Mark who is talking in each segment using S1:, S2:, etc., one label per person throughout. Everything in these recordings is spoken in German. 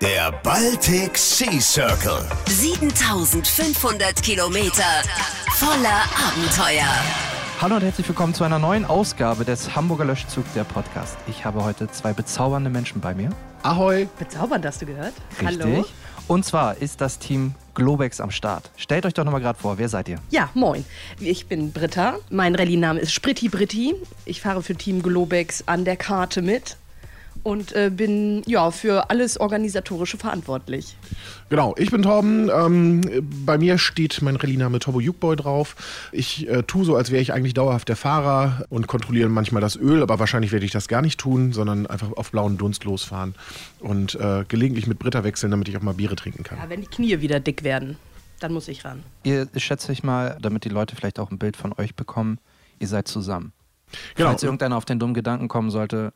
S1: Der Baltic Sea Circle.
S2: 7500 Kilometer voller Abenteuer.
S3: Hallo und herzlich willkommen zu einer neuen Ausgabe des Hamburger Löschzug, der Podcast. Ich habe heute zwei bezaubernde Menschen bei mir.
S4: Ahoi.
S5: Bezaubernd hast du gehört.
S3: Richtig.
S5: Hallo.
S3: Und zwar ist das Team Globex am Start. Stellt euch doch nochmal gerade vor, wer seid ihr?
S5: Ja, moin. Ich bin Britta. Mein Rallye-Name ist Spritti Britti. Ich fahre für Team Globex an der Karte mit und äh, bin ja für alles Organisatorische verantwortlich.
S4: Genau, ich bin Torben. Ähm, bei mir steht mein Rallye-Name Turbo Jukeboy drauf. Ich äh, tue so, als wäre ich eigentlich dauerhaft der Fahrer und kontrolliere manchmal das Öl, aber wahrscheinlich werde ich das gar nicht tun, sondern einfach auf blauen Dunst losfahren und äh, gelegentlich mit Britta wechseln, damit ich auch mal Biere trinken kann.
S5: Ja, wenn die Knie wieder dick werden, dann muss ich ran.
S3: Ihr schätze ich mal, damit die Leute vielleicht auch ein Bild von euch bekommen, ihr seid zusammen.
S4: Genau.
S3: Falls irgendeiner auf den dummen Gedanken kommen sollte,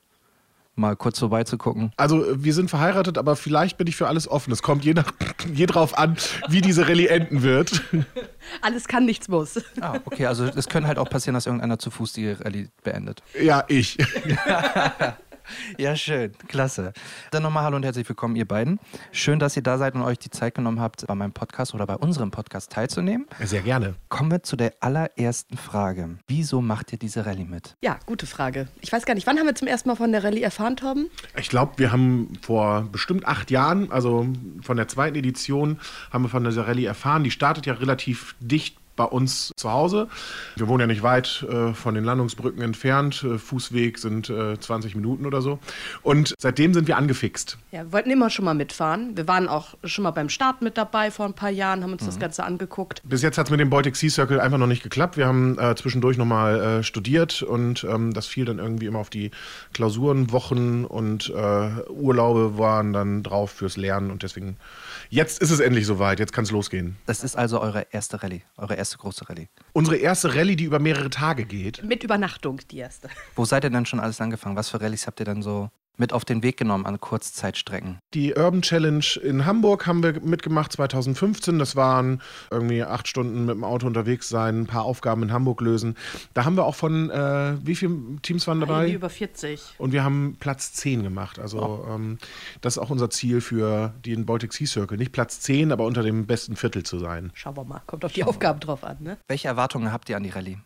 S3: mal kurz vorbeizugucken.
S4: Also wir sind verheiratet, aber vielleicht bin ich für alles offen. Es kommt je, nach, je drauf an, wie diese Rallye enden wird.
S5: Alles kann, nichts muss.
S3: Ah, okay, also es könnte halt auch passieren, dass irgendeiner zu Fuß die Rallye beendet.
S4: Ja, ich.
S3: Ja, schön. Klasse. Dann nochmal Hallo und herzlich willkommen, ihr beiden. Schön, dass ihr da seid und euch die Zeit genommen habt, bei meinem Podcast oder bei unserem Podcast teilzunehmen.
S4: Sehr gerne.
S3: Kommen wir zu der allerersten Frage. Wieso macht ihr diese Rallye mit?
S5: Ja, gute Frage. Ich weiß gar nicht, wann haben wir zum ersten Mal von der Rallye erfahren, Torben?
S4: Ich glaube, wir haben vor bestimmt acht Jahren, also von der zweiten Edition, haben wir von dieser Rallye erfahren. Die startet ja relativ dicht bei uns zu Hause. Wir wohnen ja nicht weit äh, von den Landungsbrücken entfernt. Äh, Fußweg sind äh, 20 Minuten oder so. Und seitdem sind wir angefixt.
S5: Ja, wir wollten immer schon mal mitfahren. Wir waren auch schon mal beim Start mit dabei vor ein paar Jahren, haben uns das Ganze angeguckt.
S4: Bis jetzt hat es mit dem Baltic Sea Circle einfach noch nicht geklappt. Wir haben äh, zwischendurch nochmal äh, studiert und ähm, das fiel dann irgendwie immer auf die Klausurenwochen und äh, Urlaube waren dann drauf fürs Lernen und deswegen, jetzt ist es endlich soweit, jetzt kann es losgehen.
S3: Das ist also eure erste Rallye, eure erste große Rallye.
S4: Unsere erste Rallye, die über mehrere Tage geht.
S5: Mit Übernachtung, die erste.
S3: Wo seid ihr denn schon alles angefangen? Was für Rallyes habt ihr dann so mit auf den Weg genommen an Kurzzeitstrecken?
S4: Die Urban Challenge in Hamburg haben wir mitgemacht 2015. Das waren irgendwie acht Stunden mit dem Auto unterwegs sein, ein paar Aufgaben in Hamburg lösen. Da haben wir auch von, äh, wie viele Teams waren dabei?
S5: Irgendwie über 40.
S4: Und wir haben Platz 10 gemacht. Also ähm, das ist auch unser Ziel für den Baltic Sea Circle. Nicht Platz 10, aber unter dem besten Viertel zu sein.
S5: Schauen wir mal. Kommt auf die Aufgaben drauf an, ne?
S3: Welche Erwartungen habt ihr an die Rallye?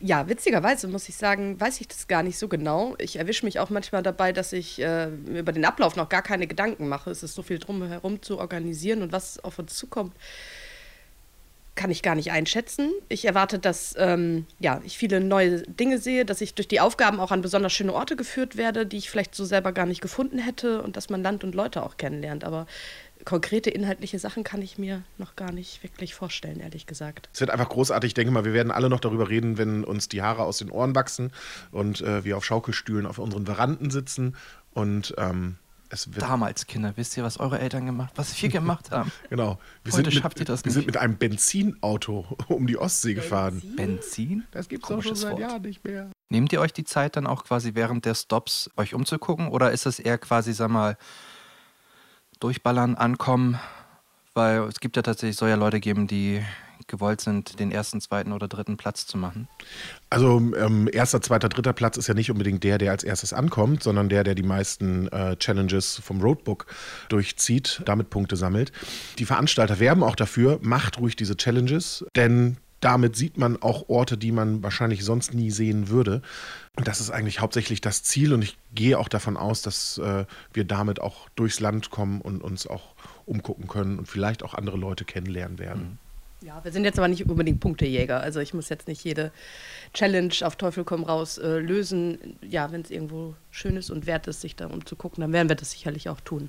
S5: Ja, witzigerweise muss ich sagen, weiß ich das gar nicht so genau. Ich erwische mich auch manchmal dabei, dass ich äh, mir über den Ablauf noch gar keine Gedanken mache. Es ist so viel drumherum zu organisieren und was auf uns zukommt, kann ich gar nicht einschätzen. Ich erwarte, dass ähm, ja, ich viele neue Dinge sehe, dass ich durch die Aufgaben auch an besonders schöne Orte geführt werde, die ich vielleicht so selber gar nicht gefunden hätte und dass man Land und Leute auch kennenlernt. Aber konkrete inhaltliche Sachen kann ich mir noch gar nicht wirklich vorstellen, ehrlich gesagt.
S4: Es wird einfach großartig. Ich denke mal, wir werden alle noch darüber reden, wenn uns die Haare aus den Ohren wachsen und äh, wir auf Schaukelstühlen auf unseren Veranden sitzen. Und ähm, es wird
S3: Damals, Kinder, wisst ihr, was eure Eltern gemacht was wir gemacht haben?
S4: Genau. Wir
S3: Heute
S4: sind mit,
S3: schafft ihr das
S4: Wir
S3: nicht.
S4: sind mit einem Benzinauto um die Ostsee gefahren.
S3: Benzin?
S4: Das gibt's doch schon
S3: Komisches
S4: seit
S3: Wort.
S4: Jahren nicht mehr.
S3: Nehmt ihr euch die Zeit dann auch quasi während der Stops euch umzugucken oder ist es eher quasi, sag mal, durchballern, ankommen? Weil es gibt ja tatsächlich, soll ja Leute geben, die gewollt sind, den ersten, zweiten oder dritten Platz zu machen.
S4: Also ähm, erster, zweiter, dritter Platz ist ja nicht unbedingt der, der als erstes ankommt, sondern der, der die meisten äh, Challenges vom Roadbook durchzieht, damit Punkte sammelt. Die Veranstalter werben auch dafür, macht ruhig diese Challenges, denn damit sieht man auch Orte, die man wahrscheinlich sonst nie sehen würde. Und das ist eigentlich hauptsächlich das Ziel und ich gehe auch davon aus, dass äh, wir damit auch durchs Land kommen und uns auch umgucken können und vielleicht auch andere Leute kennenlernen werden.
S5: Ja, wir sind jetzt aber nicht unbedingt Punktejäger. Also ich muss jetzt nicht jede Challenge auf Teufel komm raus äh, lösen. Ja, wenn es irgendwo schön ist und wert ist, sich da umzugucken, dann werden wir das sicherlich auch tun.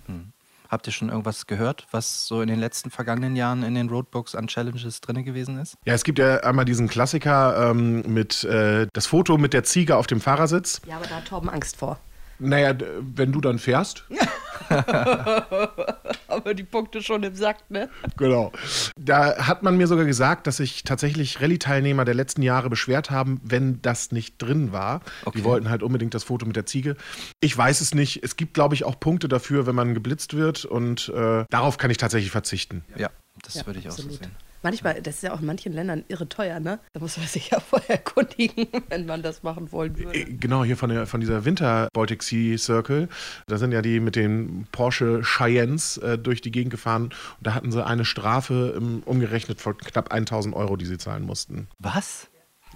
S3: Habt ihr schon irgendwas gehört, was so in den letzten vergangenen Jahren in den Roadbooks an Challenges drin gewesen ist?
S4: Ja, es gibt ja einmal diesen Klassiker ähm, mit äh, das Foto mit der Ziege auf dem Fahrersitz.
S5: Ja, aber da hat Torben Angst vor.
S4: Naja, wenn du dann fährst.
S5: Aber die Punkte schon im Sack, ne?
S4: Genau. Da hat man mir sogar gesagt, dass sich tatsächlich Rallye-Teilnehmer der letzten Jahre beschwert haben, wenn das nicht drin war.
S3: Okay.
S4: Die wollten halt unbedingt das Foto mit der Ziege. Ich weiß es nicht. Es gibt, glaube ich, auch Punkte dafür, wenn man geblitzt wird. Und äh, darauf kann ich tatsächlich verzichten.
S3: Ja, das
S5: Ja,
S3: würde ich auch so
S5: absolut.
S3: sehen.
S5: Manchmal, das ist ja auch in manchen Ländern irre teuer, ne? Da muss man sich ja vorher erkundigen, wenn man das machen wollen
S4: Äh,
S5: würde.
S4: Genau, hier von, der, von dieser Winter Baltic Sea Circle. Da sind ja die mit den Porsche Cheyennes äh, durch die Gegend gefahren. Und da hatten sie eine Strafe im, umgerechnet von knapp 1000 Euro, die sie zahlen mussten.
S3: Was?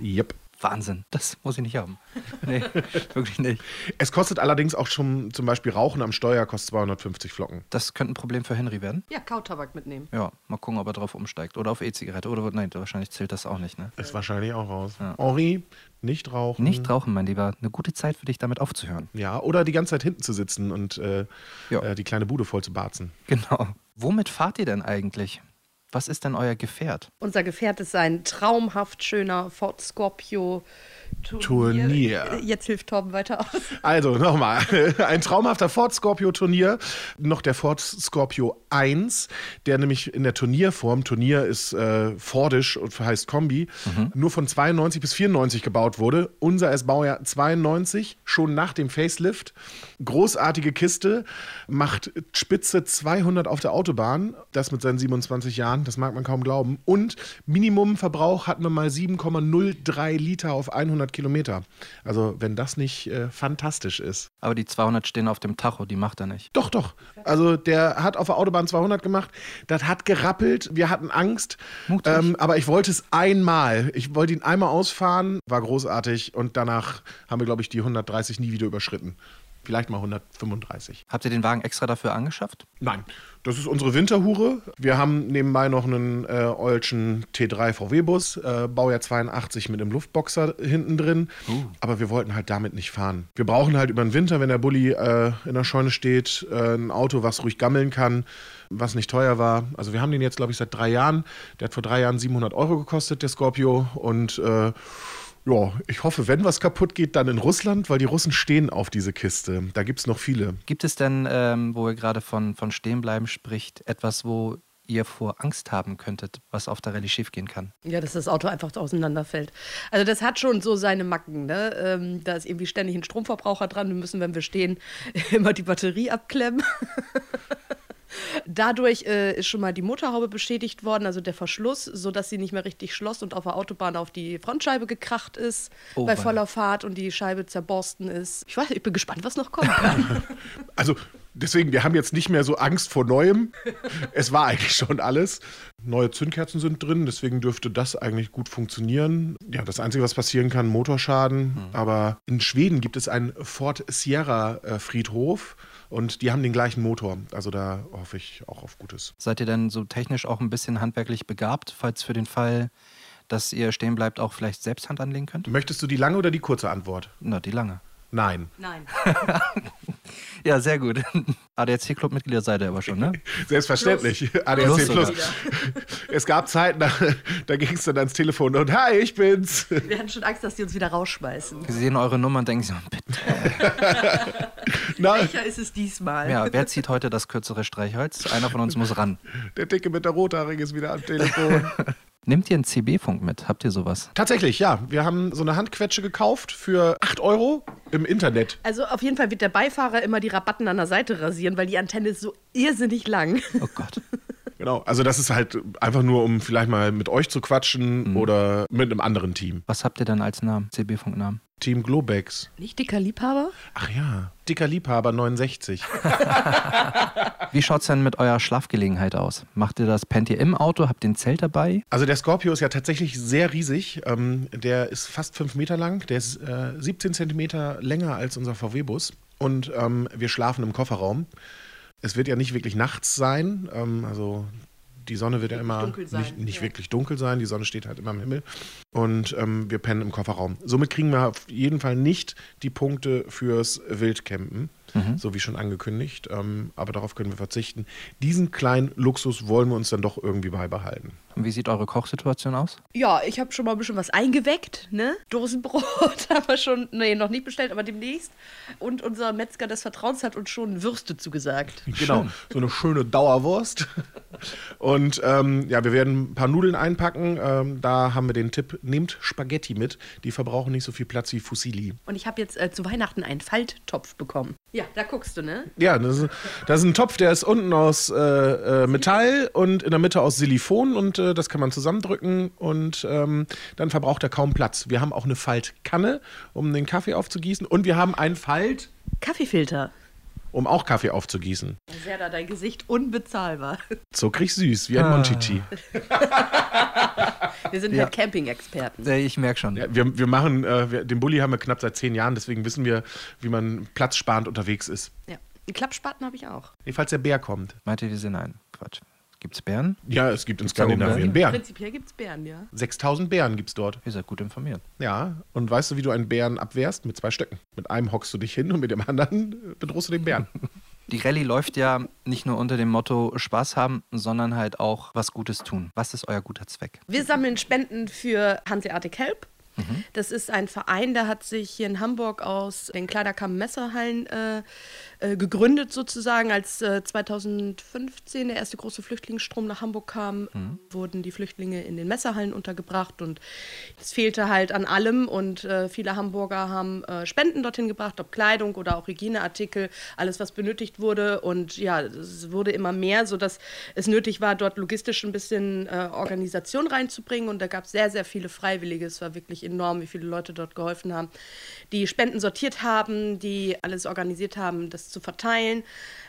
S4: Yep.
S3: Wahnsinn. Das muss ich nicht haben. Nee, wirklich nicht.
S4: Es kostet allerdings auch schon zum Beispiel Rauchen am Steuer kostet 250 Flocken.
S3: Das könnte ein Problem für Henry werden.
S5: Ja, Kautabak mitnehmen.
S3: Ja, mal gucken, ob er drauf umsteigt. Oder auf E-Zigarette. Oder nein, wahrscheinlich zählt das auch nicht, ne?
S4: Ist wahrscheinlich auch raus. Henri, nicht rauchen.
S3: Nicht rauchen, mein Lieber. Eine gute Zeit für dich, damit aufzuhören.
S4: Ja, oder die ganze Zeit hinten zu sitzen und äh,
S3: Ja.
S4: äh, die kleine Bude voll zu barzen.
S3: Genau. Womit fahrt ihr denn eigentlich? Was ist denn euer Gefährt?
S5: Unser Gefährt ist ein traumhaft schöner Ford Scorpio
S4: Turnier.
S5: Jetzt hilft Torben weiter aus.
S4: Also nochmal, ein traumhafter Ford Scorpio Turnier, noch der Ford Scorpio 1, der nämlich in der Turnierform, Turnier ist äh, Fordisch und heißt Kombi, nur von 92 bis 94 gebaut wurde. Unser ist Baujahr 92, schon nach dem Facelift. Großartige Kiste, macht Spitze 200 auf der Autobahn, das mit seinen 27 Jahren, das mag man kaum glauben. Und Minimumverbrauch hatten wir mal 7,03 Liter auf 100 Kilometer. Also wenn das nicht äh, fantastisch ist.
S3: Aber die 200 stehen auf dem Tacho, die macht er nicht.
S4: Doch, doch. Also der hat auf der Autobahn 200 gemacht. Das hat gerappelt. Wir hatten Angst.
S3: Mutig.
S4: Ähm, aber ich wollte es einmal. Ich wollte ihn einmal ausfahren. War großartig. Und danach haben wir, glaube ich, die 130 nie wieder überschritten. Vielleicht mal 135.
S3: Habt ihr den Wagen extra dafür angeschafft?
S4: Nein, das ist unsere Winterhure. Wir haben nebenbei noch einen äh, Olschen T3 VW-Bus, äh, Baujahr 82 mit einem Luftboxer hinten drin. Aber wir wollten halt damit nicht fahren. Wir brauchen halt über den Winter, wenn der Bulli äh, in der Scheune steht, äh, ein Auto, was ruhig gammeln kann, was nicht teuer war. Also wir haben den jetzt, glaube ich, seit drei Jahren. Der hat vor drei Jahren 700 Euro gekostet, der Scorpio. Und äh, ja, ich hoffe, wenn was kaputt geht, dann in Russland, weil die Russen stehen auf diese Kiste. Da gibt es noch viele.
S3: Gibt es denn, ähm, wo ihr gerade von, von Stehenbleiben spricht, etwas, wo ihr vor Angst haben könntet, was auf der Rallye schiefgehen kann?
S5: Ja, dass das Auto einfach auseinanderfällt. Also das hat schon so seine Macken. Ne? Ähm, da ist irgendwie ständig ein Stromverbraucher dran. Wir müssen, wenn wir stehen, immer die Batterie abklemmen. Dadurch äh, ist schon mal die Motorhaube beschädigt worden, also der Verschluss, sodass sie nicht mehr richtig schloss und auf der Autobahn auf die Frontscheibe gekracht ist
S3: Oh,
S5: bei voller Fahrt und die Scheibe zerborsten ist. Ich weiß, ich bin gespannt, was noch kommen kann.
S4: Also deswegen, wir haben jetzt nicht mehr so Angst vor Neuem. Es war eigentlich schon alles. Neue Zündkerzen sind drin, deswegen dürfte das eigentlich gut funktionieren. Ja, das Einzige, was passieren kann, Motorschaden. Aber in Schweden gibt es einen Ford Sierra äh, Friedhof und die haben den gleichen Motor. Also da hoffe ich auch auf Gutes.
S3: Seid ihr denn so technisch auch ein bisschen handwerklich begabt, falls für den Fall, dass ihr stehen bleibt, auch vielleicht selbst Hand anlegen könnt?
S4: Möchtest du die lange oder die kurze Antwort?
S3: Na, die lange.
S4: Nein.
S5: Nein.
S3: Ja, sehr gut. ADAC-Club-Mitglieder seid ihr aber schon, ne?
S4: Selbstverständlich. ADAC
S3: Plus
S4: Plus. Es gab Zeiten, da, da ging es dann ans Telefon und hi, ich bin's.
S5: Wir hatten schon Angst, dass die uns wieder rausschmeißen.
S3: Sie sehen eure Nummer und denken sich, oh, bitte.
S4: Na,
S5: Welcher ist es diesmal?
S3: Ja, wer zieht heute das kürzere Streichholz? Einer von uns muss ran.
S4: der Dicke mit der Rothaarige ist wieder am Telefon.
S3: Nehmt ihr einen CB-Funk mit? Habt ihr sowas?
S4: Tatsächlich, ja. Wir haben so eine Handquetsche gekauft für 8 Euro im Internet.
S5: Also auf jeden Fall wird der Beifahrer immer die Rabatten an der Seite rasieren, weil die Antenne ist so irrsinnig lang.
S3: Oh Gott.
S4: Genau. Also das ist halt einfach nur, um vielleicht mal mit euch zu quatschen oder mit einem anderen Team.
S3: Was habt ihr denn als Namen? CB-Funknamen?
S4: Team Globex.
S5: Nicht dicker Liebhaber?
S4: Ach ja. Dicker Liebhaber 69.
S3: Wie schaut's denn mit eurer Schlafgelegenheit aus? Macht ihr das, pennt ihr im Auto? Habt ihr ein Zelt dabei?
S4: Also der Scorpio ist ja tatsächlich sehr riesig. Ähm, der ist fast 5 Meter lang. Der ist äh, 17 Zentimeter länger als unser VW-Bus. Und ähm, wir schlafen im Kofferraum. Es wird ja nicht wirklich nachts sein. Ähm, also die Sonne wird ja immer nicht, nicht
S5: ja.
S4: wirklich dunkel sein. Die Sonne steht halt immer im Himmel. Und ähm, wir pennen im Kofferraum. Somit kriegen wir auf jeden Fall nicht die Punkte fürs Wildcampen, so wie schon angekündigt. Ähm, aber darauf können wir verzichten. Diesen kleinen Luxus wollen wir uns dann doch irgendwie beibehalten.
S3: Und wie sieht eure Kochsituation aus?
S5: Ja, ich habe schon mal ein bisschen was eingeweckt, ne? Dosenbrot haben wir schon, nee, noch nicht bestellt, aber demnächst. Und unser Metzger des Vertrauens hat uns schon Würste zugesagt.
S4: Genau, so eine schöne Dauerwurst. Und ähm, ja, wir werden ein paar Nudeln einpacken. Ähm, da haben wir den Tipp, nehmt Spaghetti mit. Die verbrauchen nicht so viel Platz wie Fusilli.
S5: Und ich habe jetzt äh, zu Weihnachten einen Falttopf bekommen. Ja, da guckst du, ne?
S4: Ja, das ist, das ist ein Topf, der ist unten aus äh, äh, Metall und in der Mitte aus Silikon und äh, das kann man zusammendrücken und ähm, dann verbraucht er kaum Platz. Wir haben auch eine Faltkanne, um den Kaffee aufzugießen und wir haben einen Falt,
S5: Kaffeefilter.
S4: Um auch Kaffee aufzugießen.
S5: Sehr da dein Gesicht unbezahlbar.
S4: Zuckrig süß, wie ein Monchichi.
S5: Wir sind
S3: Ja.
S5: halt Camping-Experten.
S3: Ich merke schon.
S4: Ja, wir, wir machen, äh, wir, den Bulli haben wir knapp seit zehn Jahren, deswegen wissen wir, wie man platzsparend unterwegs ist.
S5: Ja. Einen Klappspaten habe ich auch.
S4: Nee, falls der Bär kommt.
S3: Meint ihr, wir sind ein Quatsch? Gibt's Bären?
S4: Ja, es gibt in Skandinavien
S3: Bären?
S5: Prinzipiell gibt es Bären, ja.
S4: 6000 Bären gibt es dort.
S3: Ihr seid gut informiert.
S4: Ja, und weißt du, wie du einen Bären abwehrst? Mit zwei Stöcken. Mit einem hockst du dich hin und mit dem anderen bedrohst du den Bären.
S3: Die Rallye läuft ja nicht nur unter dem Motto Spaß haben, sondern halt auch was Gutes tun. Was ist euer guter Zweck?
S5: Wir sammeln Spenden für Hanseatic Help. Das ist ein Verein, der hat sich hier in Hamburg aus den Kleiderkamm Messerhallen äh, äh, gegründet sozusagen. Als äh, 2015 der erste große Flüchtlingsstrom nach Hamburg kam, wurden die Flüchtlinge in den Messerhallen untergebracht und es fehlte halt an allem und äh, viele Hamburger haben äh, Spenden dorthin gebracht, ob Kleidung oder auch Hygieneartikel, alles was benötigt wurde und ja, es wurde immer mehr, sodass es nötig war, dort logistisch ein bisschen äh, Organisation reinzubringen und da gab es sehr, sehr viele Freiwillige. Es war wirklich enorm, wie viele Leute dort geholfen haben, die Spenden sortiert haben, die alles organisiert haben, das zu verteilen.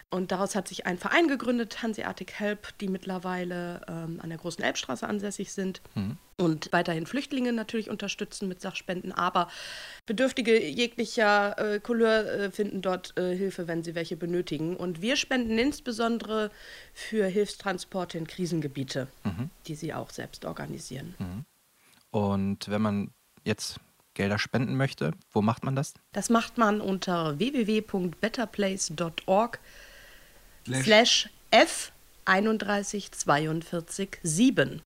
S5: Und daraus hat sich ein Verein gegründet, Hanseatic Help, die mittlerweile ähm, an der großen Elbstraße ansässig sind und weiterhin Flüchtlinge natürlich unterstützen mit Sachspenden. Aber Bedürftige jeglicher äh, Couleur äh, finden dort äh, Hilfe, wenn sie welche benötigen. Und wir spenden insbesondere für Hilfstransporte in Krisengebiete, die sie auch selbst organisieren.
S3: Und wenn man jetzt Gelder spenden möchte, wo macht man das?
S5: Das macht man unter www.betterplace.org slash F 31427.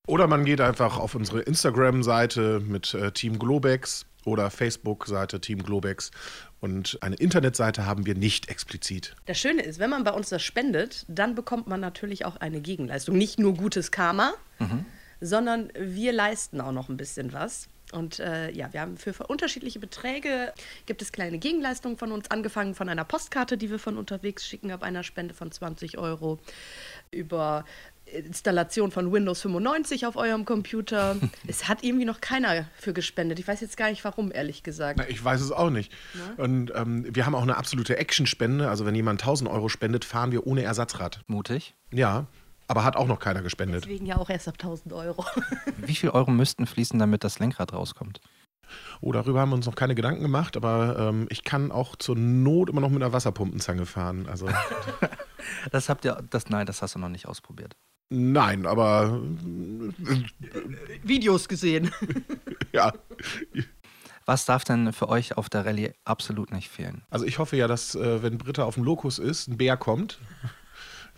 S4: Oder man geht einfach auf unsere Instagram-Seite mit äh, Team Globex oder Facebook-Seite Team Globex. Und eine Internetseite haben wir nicht explizit.
S5: Das Schöne ist, wenn man bei uns das spendet, dann bekommt man natürlich auch eine Gegenleistung. Nicht nur gutes Karma, sondern wir leisten auch noch ein bisschen was. Und äh, ja, wir haben für, unterschiedliche Beträge gibt es kleine Gegenleistungen von uns, angefangen von einer Postkarte, die wir von unterwegs schicken, ab einer Spende von 20 Euro, über Installation von Windows 95 auf eurem Computer. es hat irgendwie noch keiner für gespendet. Ich weiß jetzt gar nicht warum, ehrlich gesagt.
S4: Na, ich weiß es auch nicht. Und ähm, wir haben auch eine absolute Action-Spende. Also wenn jemand 1000 Euro spendet, fahren wir ohne Ersatzrad.
S3: Mutig.
S4: Ja, aber hat auch noch keiner gespendet.
S5: Deswegen ja auch erst ab 1000 Euro.
S3: Wie viel Euro müssten fließen, damit das Lenkrad rauskommt?
S4: Oh, darüber haben wir uns noch keine Gedanken gemacht, aber ähm, ich kann auch zur Not immer noch mit einer Wasserpumpenzange fahren. Also
S3: Das habt ihr, das, nein, das hast du noch nicht ausprobiert.
S4: nein, aber
S5: Videos gesehen.
S4: ja.
S3: Was darf denn für euch auf der Rallye absolut nicht fehlen?
S4: Also ich hoffe ja, dass äh, wenn Britta auf dem Lokus ist, ein Bär kommt.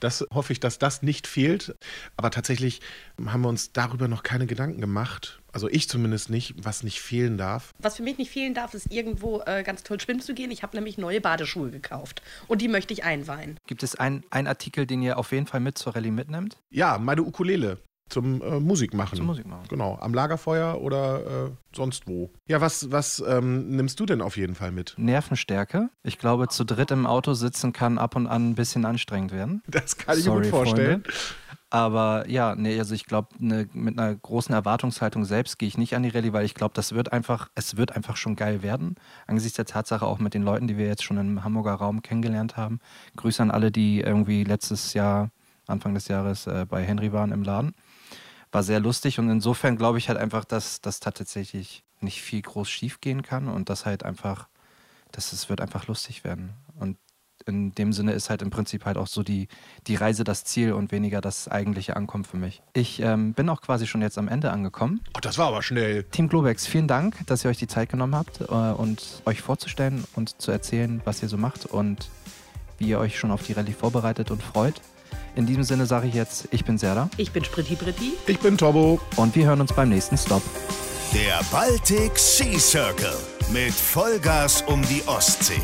S4: Das hoffe ich, dass das nicht fehlt. Aber tatsächlich haben wir uns darüber noch keine Gedanken gemacht. Also ich zumindest nicht, was nicht fehlen darf.
S5: Was für mich nicht fehlen darf, ist irgendwo äh, ganz toll schwimmen zu gehen. Ich habe nämlich neue Badeschuhe gekauft und die möchte ich einweihen.
S3: Gibt es einen Artikel, den ihr auf jeden Fall mit zur Rallye mitnehmt?
S4: Ja, meine Ukulele zum äh, Musik machen.
S3: Zum Musik machen.
S4: Genau, am Lagerfeuer oder äh, sonst wo. Ja, was, was ähm, nimmst du denn auf jeden Fall mit?
S3: Nervenstärke. Ich glaube, zu dritt im Auto sitzen kann ab und an ein bisschen anstrengend werden.
S4: Das kann ich
S3: Sorry,
S4: mir gut vorstellen.
S3: Freunde. Aber ja, nee, also ich glaube, ne, mit einer großen Erwartungshaltung selbst gehe ich nicht an die Rallye, weil ich glaube, das wird einfach, es wird einfach schon geil werden. Angesichts der Tatsache auch mit den Leuten, die wir jetzt schon im Hamburger Raum kennengelernt haben. Grüße an alle, die irgendwie letztes Jahr, Anfang des Jahres äh, bei Henry waren im Laden. War sehr lustig und insofern glaube ich halt einfach, dass das tatsächlich nicht viel groß schief gehen kann und dass halt einfach, dass es wird einfach lustig werden. Und in dem Sinne ist halt im Prinzip halt auch so die, die Reise das Ziel und weniger das eigentliche Ankommen für mich. Ich ähm, bin auch quasi schon jetzt am Ende angekommen.
S4: Oh, das war aber schnell.
S3: Team Globex, vielen Dank, dass ihr euch die Zeit genommen habt äh, und euch vorzustellen und zu erzählen, was ihr so macht und wie ihr euch schon auf die Rallye vorbereitet und freut. In diesem Sinne sage ich jetzt, ich bin Serda
S5: Ich bin Spritti Britti.
S4: Ich bin Tobo.
S3: und wir hören uns beim nächsten Stop.
S1: Der Baltic Sea Circle mit Vollgas um die Ostsee.